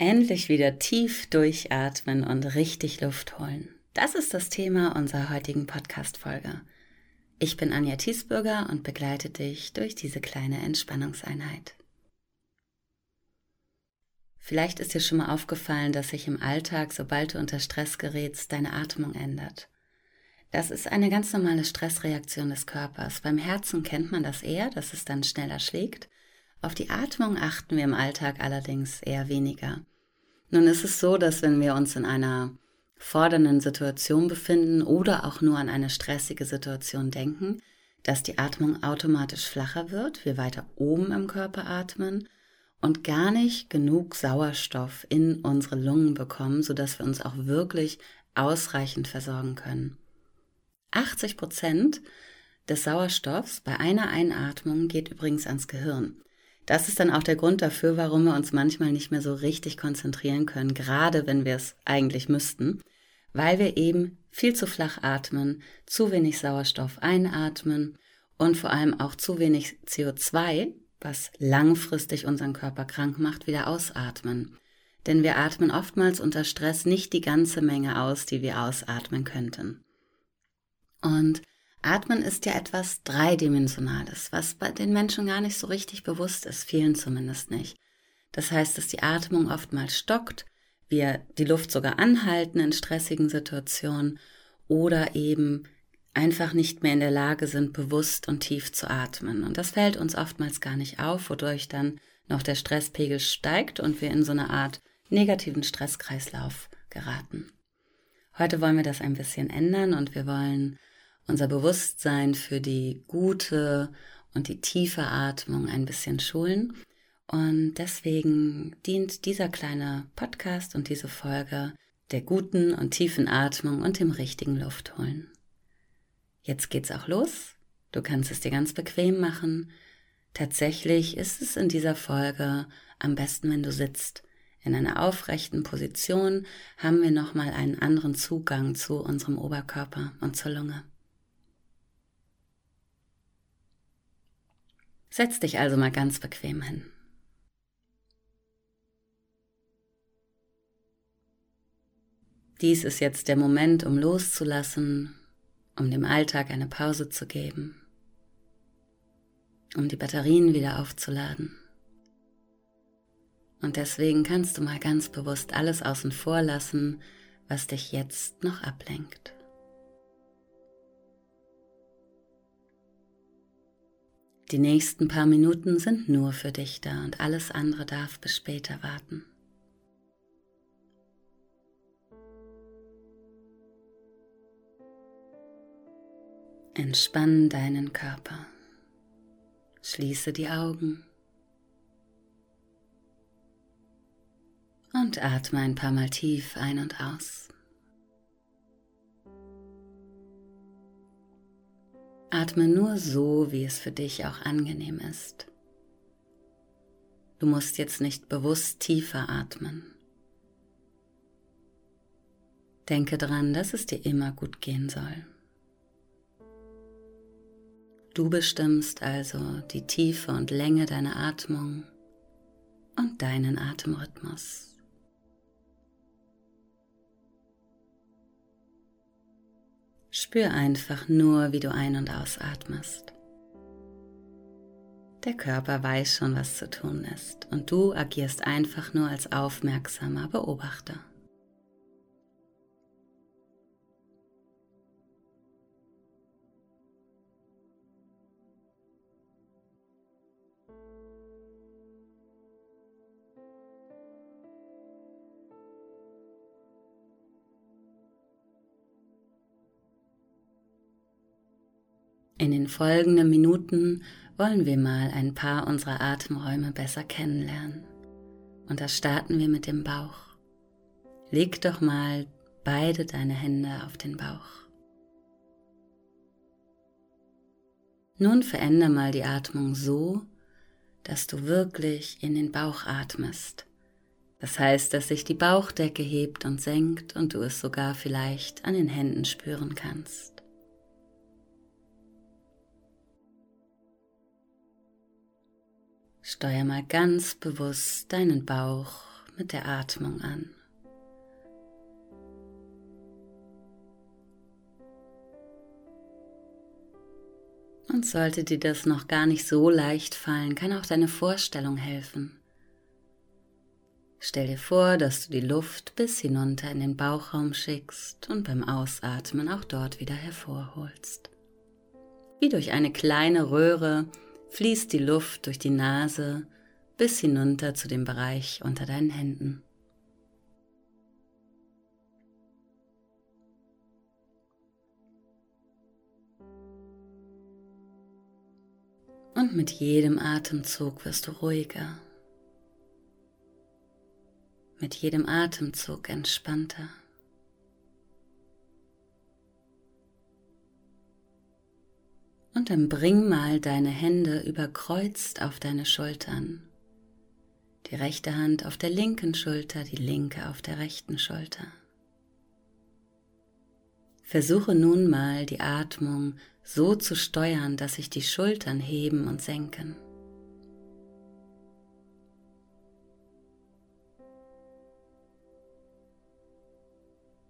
Endlich wieder tief durchatmen und richtig Luft holen. Das ist das Thema unserer heutigen Podcast-Folge. Ich bin Anja Thiesbürger und begleite dich durch diese kleine Entspannungseinheit. Vielleicht ist dir schon mal aufgefallen, dass sich im Alltag, sobald du unter Stress gerätst, deine Atmung ändert. Das ist eine ganz normale Stressreaktion des Körpers. Beim Herzen kennt man das eher, dass es dann schneller schlägt. Auf die Atmung achten wir im Alltag allerdings eher weniger. Nun ist es so, dass wenn wir uns in einer fordernden Situation befinden oder auch nur an eine stressige Situation denken, dass die Atmung automatisch flacher wird, wir weiter oben im Körper atmen und gar nicht genug Sauerstoff in unsere Lungen bekommen, sodass wir uns auch wirklich ausreichend versorgen können. 80 Prozent des Sauerstoffs bei einer Einatmung geht übrigens ans Gehirn. Das ist dann auch der Grund dafür, warum wir uns manchmal nicht mehr so richtig konzentrieren können, gerade wenn wir es eigentlich müssten, weil wir eben viel zu flach atmen, zu wenig Sauerstoff einatmen und vor allem auch zu wenig CO2, was langfristig unseren Körper krank macht, wieder ausatmen. Denn wir atmen oftmals unter Stress nicht die ganze Menge aus, die wir ausatmen könnten. Und Atmen ist ja etwas Dreidimensionales, was bei den Menschen gar nicht so richtig bewusst ist, vielen zumindest nicht. Das heißt, dass die Atmung oftmals stockt, wir die Luft sogar anhalten in stressigen Situationen oder eben einfach nicht mehr in der Lage sind, bewusst und tief zu atmen. Und das fällt uns oftmals gar nicht auf, wodurch dann noch der Stresspegel steigt und wir in so eine Art negativen Stresskreislauf geraten. Heute wollen wir das ein bisschen ändern und wir wollen unser Bewusstsein für die gute und die tiefe Atmung ein bisschen schulen. Und deswegen dient dieser kleine Podcast und diese Folge der guten und tiefen Atmung und dem richtigen Luftholen. Jetzt geht's auch los. Du kannst es dir ganz bequem machen. Tatsächlich ist es in dieser Folge am besten, wenn du sitzt. In einer aufrechten Position haben wir nochmal einen anderen Zugang zu unserem Oberkörper und zur Lunge. Setz dich also mal ganz bequem hin. Dies ist jetzt der Moment, um loszulassen, um dem Alltag eine Pause zu geben, um die Batterien wieder aufzuladen. Und deswegen kannst du mal ganz bewusst alles außen vor lassen, was dich jetzt noch ablenkt. Die nächsten paar Minuten sind nur für dich da und alles andere darf bis später warten. Entspann deinen Körper. Schließe die Augen. Und atme ein paar Mal tief ein und aus. Atme nur so, wie es für dich auch angenehm ist. Du musst jetzt nicht bewusst tiefer atmen. Denke daran, dass es dir immer gut gehen soll. Du bestimmst also die Tiefe und Länge deiner Atmung und deinen Atemrhythmus. Spür einfach nur, wie du ein- und ausatmest. Der Körper weiß schon, was zu tun ist und du agierst einfach nur als aufmerksamer Beobachter. In den folgenden Minuten wollen wir mal ein paar unserer Atemräume besser kennenlernen. Und da starten wir mit dem Bauch. Leg doch mal beide deine Hände auf den Bauch. Nun veränder mal die Atmung so, dass du wirklich in den Bauch atmest. Das heißt, dass sich die Bauchdecke hebt und senkt und du es sogar vielleicht an den Händen spüren kannst. Steuer mal ganz bewusst deinen Bauch mit der Atmung an. Und sollte dir das noch gar nicht so leicht fallen, kann auch deine Vorstellung helfen. Stell dir vor, dass du die Luft bis hinunter in den Bauchraum schickst und beim Ausatmen auch dort wieder hervorholst. Wie durch eine kleine Röhre fließt die Luft durch die Nase bis hinunter zu dem Bereich unter deinen Händen. Und mit jedem Atemzug wirst du ruhiger. Mit jedem Atemzug entspannter. Und dann bring mal deine Hände überkreuzt auf deine Schultern. Die rechte Hand auf der linken Schulter, die linke auf der rechten Schulter. Versuche nun mal die Atmung so zu steuern, dass sich die Schultern heben und senken.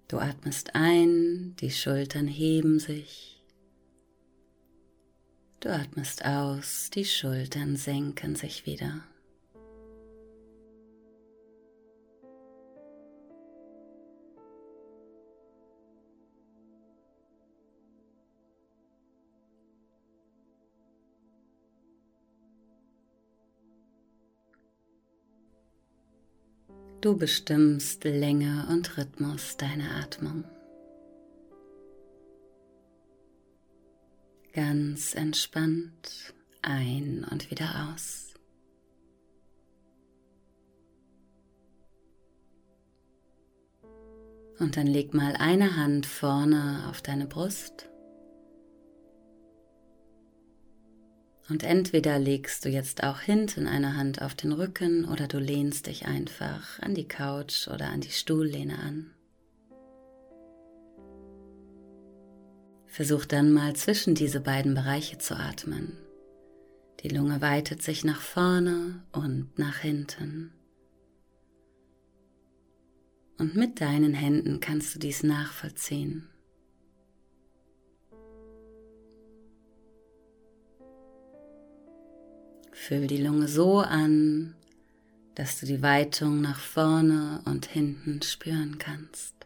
Du atmest ein, die Schultern heben sich. Du atmest aus, die Schultern senken sich wieder. Du bestimmst Länge und Rhythmus deiner Atmung. Ganz entspannt ein und wieder aus. Und dann leg mal eine Hand vorne auf deine Brust Und entweder legst du jetzt auch hinten eine Hand auf den Rücken oder du lehnst dich einfach an die Couch oder an die Stuhllehne an. Versuch dann mal zwischen diese beiden Bereiche zu atmen. Die Lunge weitet sich nach vorne und nach hinten. Und mit deinen Händen kannst du dies nachvollziehen. Füll die Lunge so an, dass du die Weitung nach vorne und hinten spüren kannst.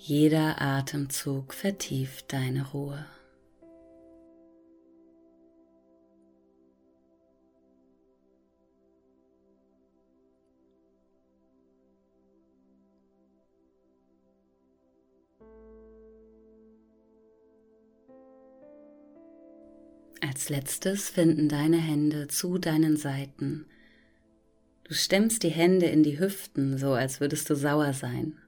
Jeder Atemzug vertieft deine Ruhe. Als letztes finden deine Hände zu deinen Seiten. Du stemmst die Hände in die Hüften, so als würdest du sauer sein.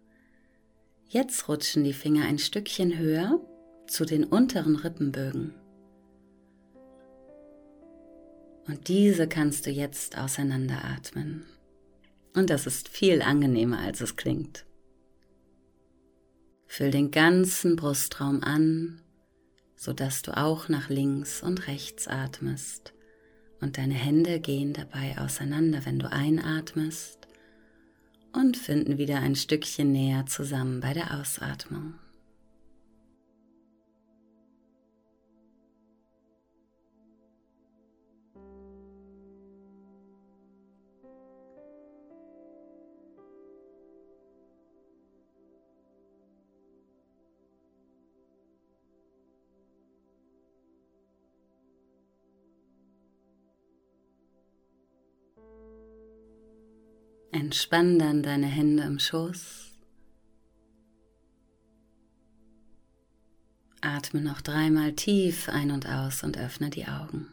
Jetzt rutschen die Finger ein Stückchen höher zu den unteren Rippenbögen. Und diese kannst du jetzt auseinanderatmen. Und das ist viel angenehmer, als es klingt. Füll den ganzen Brustraum an sodass du auch nach links und rechts atmest und deine Hände gehen dabei auseinander, wenn du einatmest und finden wieder ein Stückchen näher zusammen bei der Ausatmung. Entspann dann deine Hände im Schoß. Atme noch dreimal tief ein und aus und öffne die Augen.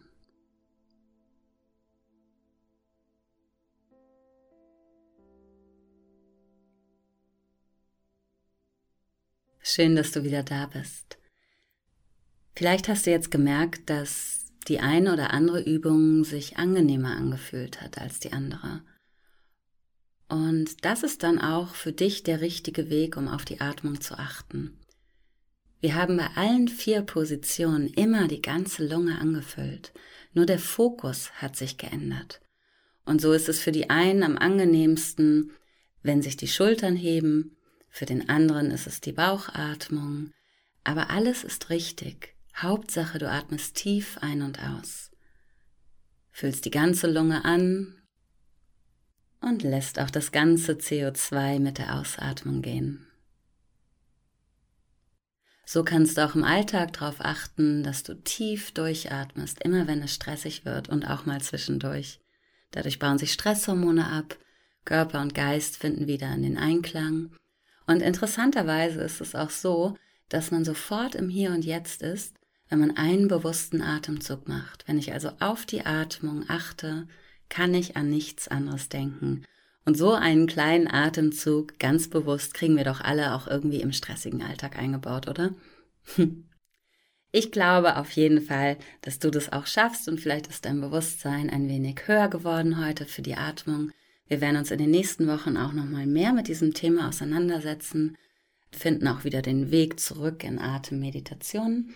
Schön, dass du wieder da bist. Vielleicht hast du jetzt gemerkt, dass die eine oder andere Übung sich angenehmer angefühlt hat als die andere. Und das ist dann auch für dich der richtige Weg, um auf die Atmung zu achten. Wir haben bei allen vier Positionen immer die ganze Lunge angefüllt, nur der Fokus hat sich geändert. Und so ist es für die einen am angenehmsten, wenn sich die Schultern heben, für den anderen ist es die Bauchatmung, aber alles ist richtig. Hauptsache, du atmest tief ein und aus. Füllst die ganze Lunge an und lässt auch das ganze CO2 mit der Ausatmung gehen. So kannst du auch im Alltag darauf achten, dass du tief durchatmest, immer wenn es stressig wird und auch mal zwischendurch. Dadurch bauen sich Stresshormone ab, Körper und Geist finden wieder in den Einklang. Und interessanterweise ist es auch so, dass man sofort im Hier und Jetzt ist, wenn man einen bewussten Atemzug macht. Wenn ich also auf die Atmung achte, kann ich an nichts anderes denken. Und so einen kleinen Atemzug ganz bewusst kriegen wir doch alle auch irgendwie im stressigen Alltag eingebaut, oder? Ich glaube auf jeden Fall, dass du das auch schaffst und vielleicht ist dein Bewusstsein ein wenig höher geworden heute für die Atmung. Wir werden uns in den nächsten Wochen auch noch mal mehr mit diesem Thema auseinandersetzen, finden auch wieder den Weg zurück in Atemmeditation.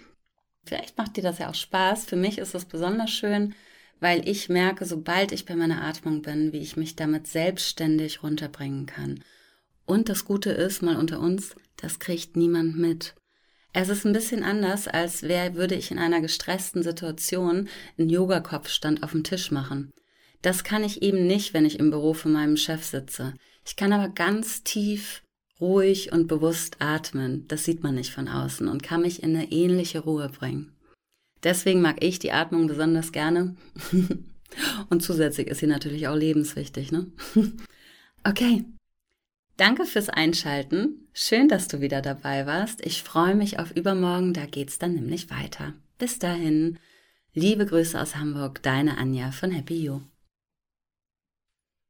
Vielleicht macht dir das ja auch Spaß. Für mich ist es besonders schön, weil ich merke, sobald ich bei meiner Atmung bin, wie ich mich damit selbstständig runterbringen kann. Und das Gute ist, mal unter uns, das kriegt niemand mit. Es ist ein bisschen anders, als wäre, würde ich in einer gestressten Situation einen Yoga-Kopfstand auf dem Tisch machen. Das kann ich eben nicht, wenn ich im Büro von meinem Chef sitze. Ich kann aber ganz tief, ruhig und bewusst atmen. Das sieht man nicht von außen und kann mich in eine ähnliche Ruhe bringen. Deswegen mag ich die Atmung besonders gerne. Und zusätzlich ist sie natürlich auch lebenswichtig, ne? Okay. Danke fürs Einschalten. Schön, dass du wieder dabei warst. Ich freue mich auf übermorgen, da geht's dann nämlich weiter. Bis dahin. Liebe Grüße aus Hamburg, deine Anja von Happy You.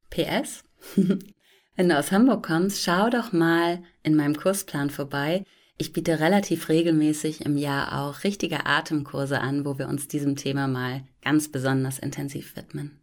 PS. Wenn du aus Hamburg kommst, schau doch mal in meinem Kursplan vorbei. Ich biete relativ regelmäßig im Jahr auch richtige Atemkurse an, wo wir uns diesem Thema mal ganz besonders intensiv widmen.